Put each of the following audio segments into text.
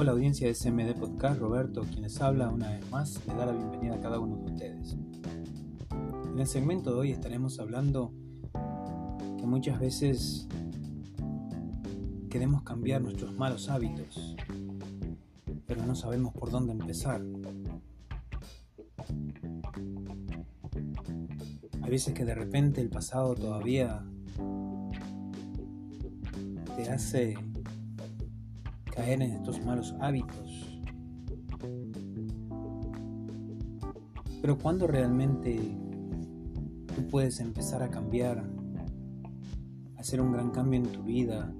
Hola audiencia de SMD Podcast, Roberto, quien les habla una vez más, le da la bienvenida a cada uno de ustedes. En el segmento de hoy estaremos hablando que muchas veces queremos cambiar nuestros malos hábitos, pero no sabemos por dónde empezar. Hay veces que de repente el pasado todavía te hace caer en estos malos hábitos. Pero cuando realmente tú puedes empezar a cambiar, hacer un gran cambio en tu vida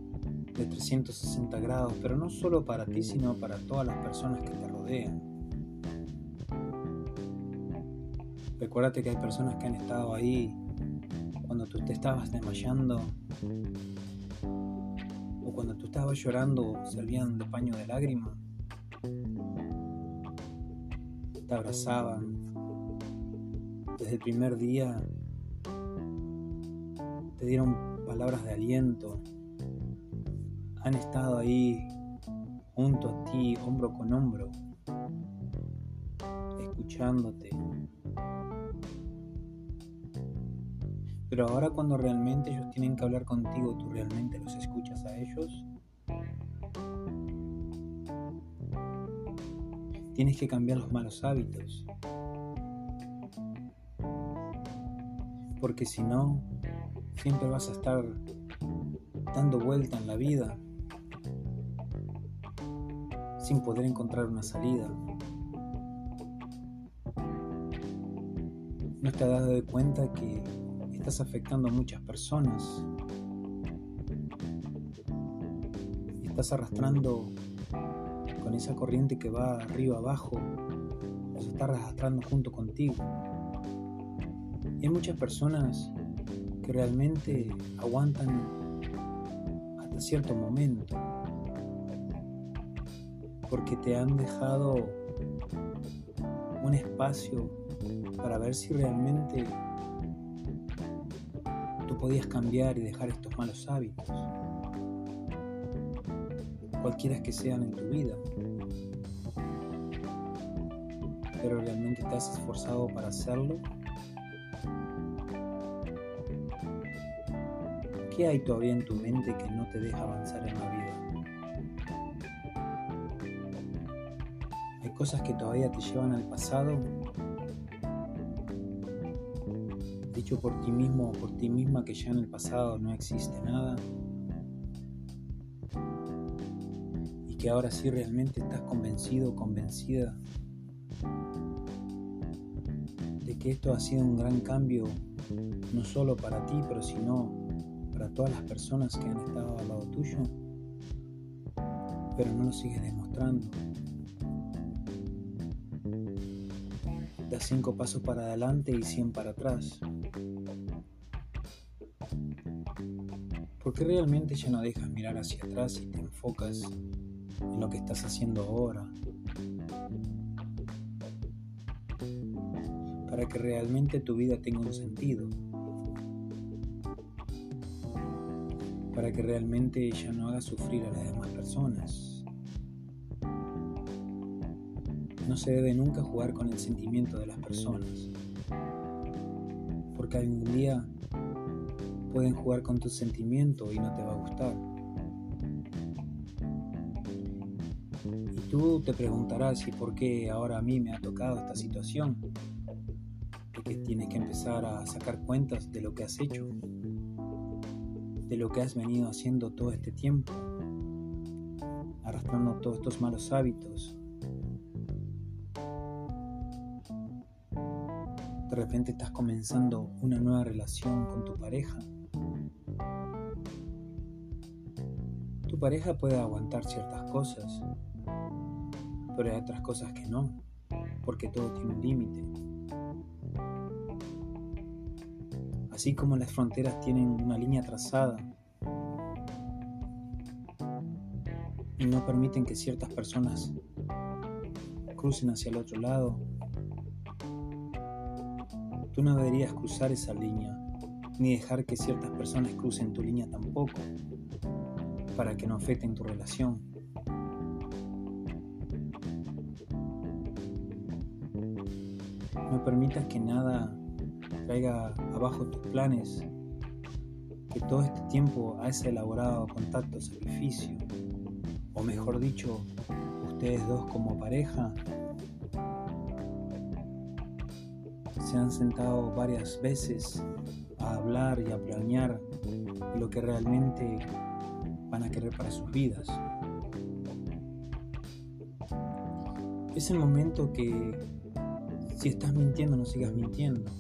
de 360 grados, pero no solo para ti, sino para todas las personas que te rodean. Recuérdate que hay personas que han estado ahí cuando tú te estabas desmayando cuando tú estabas llorando servían de paño de lágrimas. Te abrazaban. Desde el primer día te dieron palabras de aliento. Han estado ahí junto a ti, hombro con hombro, escuchándote, Pero ahora cuando realmente ellos tienen que hablar contigo, ¿tú realmente los escuchas a ellos? Tienes que cambiar los malos hábitos. Porque si no, siempre vas a estar dando vuelta en la vida sin poder encontrar una salida. No te has dado cuenta que estás afectando a muchas personas. Estás arrastrando con esa corriente que va arriba abajo, los estás arrastrando junto contigo. Y hay muchas personas que realmente aguantan hasta cierto momento, porque te han dejado un espacio para ver si realmente tú podías cambiar y dejar estos malos hábitos, cualquiera que sean en tu vida. Pero realmente te has esforzado para hacerlo. ¿Qué hay todavía en tu mente que no te deja avanzar en la vida? Hay cosas que todavía te llevan al pasado por ti mismo o por ti misma que ya en el pasado no existe nada y que ahora sí realmente estás convencido o convencida de que esto ha sido un gran cambio no solo para ti pero sino para todas las personas que han estado al lado tuyo pero no lo sigues demostrando da cinco pasos para adelante y 100 para atrás. ¿Por qué realmente ya no dejas mirar hacia atrás y te enfocas en lo que estás haciendo ahora? Para que realmente tu vida tenga un sentido. Para que realmente ya no hagas sufrir a las demás personas. No se debe nunca jugar con el sentimiento de las personas, porque algún día pueden jugar con tu sentimiento y no te va a gustar. Y tú te preguntarás, ¿y por qué ahora a mí me ha tocado esta situación? Porque tienes que empezar a sacar cuentas de lo que has hecho, de lo que has venido haciendo todo este tiempo, arrastrando todos estos malos hábitos, repente estás comenzando una nueva relación con tu pareja. Tu pareja puede aguantar ciertas cosas, pero hay otras cosas que no, porque todo tiene un límite. Así como las fronteras tienen una línea trazada y no permiten que ciertas personas crucen hacia el otro lado, Tú no deberías cruzar esa línea, ni dejar que ciertas personas crucen tu línea tampoco, para que no afecten tu relación. No permitas que nada traiga abajo tus planes, que todo este tiempo has elaborado contacto, sacrificio, o mejor dicho, ustedes dos como pareja se han sentado varias veces a hablar y a planear lo que realmente van a querer para sus vidas. Es el momento que si estás mintiendo no sigas mintiendo.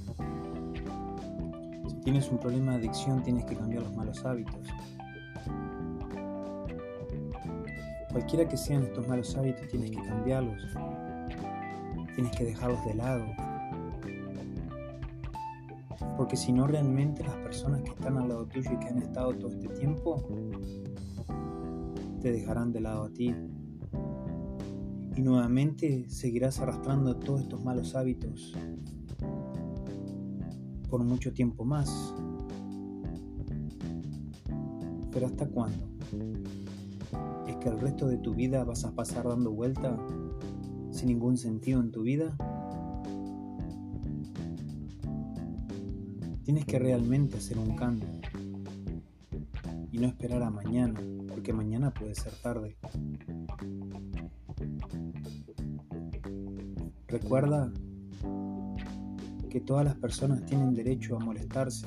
Si tienes un problema de adicción tienes que cambiar los malos hábitos. Cualquiera que sean estos malos hábitos tienes que cambiarlos. Tienes que dejarlos de lado porque si no, realmente las personas que están al lado tuyo y que han estado todo este tiempo, te dejarán de lado a ti. Y nuevamente seguirás arrastrando todos estos malos hábitos por mucho tiempo más. Pero ¿hasta cuándo? ¿Es que el resto de tu vida vas a pasar dando vuelta sin ningún sentido en tu vida? Tienes que realmente hacer un cambio y no esperar a mañana, porque mañana puede ser tarde. Recuerda que todas las personas tienen derecho a molestarse,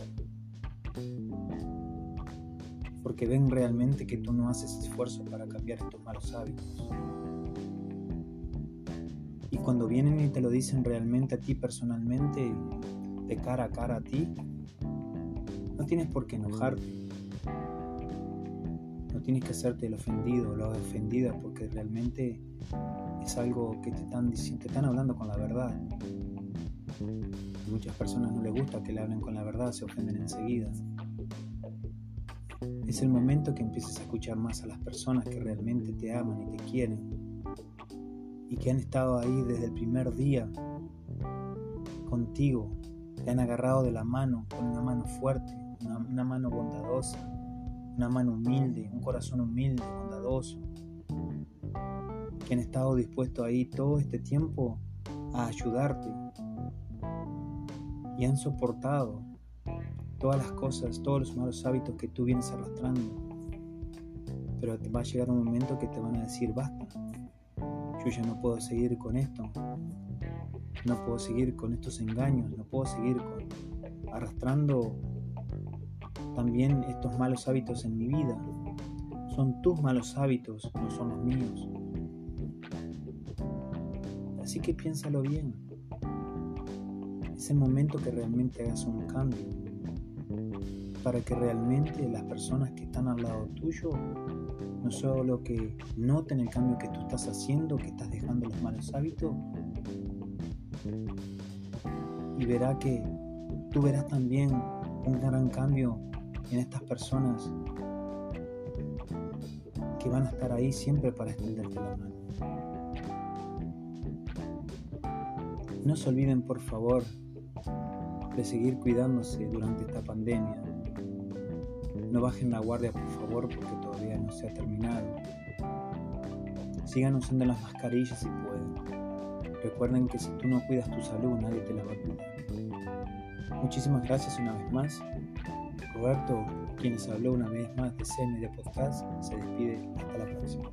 porque ven realmente que tú no haces esfuerzo para cambiar estos malos hábitos. Y cuando vienen y te lo dicen realmente a ti personalmente, de cara a cara a ti, no tienes por qué enojarte. No tienes que hacerte el ofendido o la ofendida porque realmente es algo que te están, te están hablando con la verdad. A muchas personas no les gusta que le hablen con la verdad, se ofenden enseguida. Es el momento que empieces a escuchar más a las personas que realmente te aman y te quieren y que han estado ahí desde el primer día contigo, te han agarrado de la mano con una mano fuerte una, mano bondadosa, una mano humilde, un corazón humilde, bondadoso, que han estado dispuestos ahí todo este tiempo a ayudarte y han soportado todas las cosas, todos los malos hábitos que tú vienes arrastrando. Pero va a llegar un momento que te van a decir, basta, yo ya no puedo seguir con esto, no puedo seguir con estos engaños, no puedo seguir con, arrastrando también estos malos hábitos en mi vida. Son tus malos hábitos, no son los míos. Así que piénsalo bien. Es el momento que realmente hagas un cambio. Para que realmente las personas que están al lado tuyo no solo que noten el cambio que tú estás haciendo, que estás dejando los malos hábitos, y verá que tú verás también un gran cambio en estas personas que van a estar ahí siempre para extenderte la mano. No se olviden, por favor, de seguir cuidándose durante esta pandemia. No bajen la guardia, por favor, porque todavía no se ha terminado. Sigan usando las mascarillas si pueden. Recuerden que si tú no cuidas tu salud, nadie te la va a cuidar. Muchísimas gracias una vez más. Roberto, quienes habló una vez más de CMD Podcast, se despide. Hasta la próxima.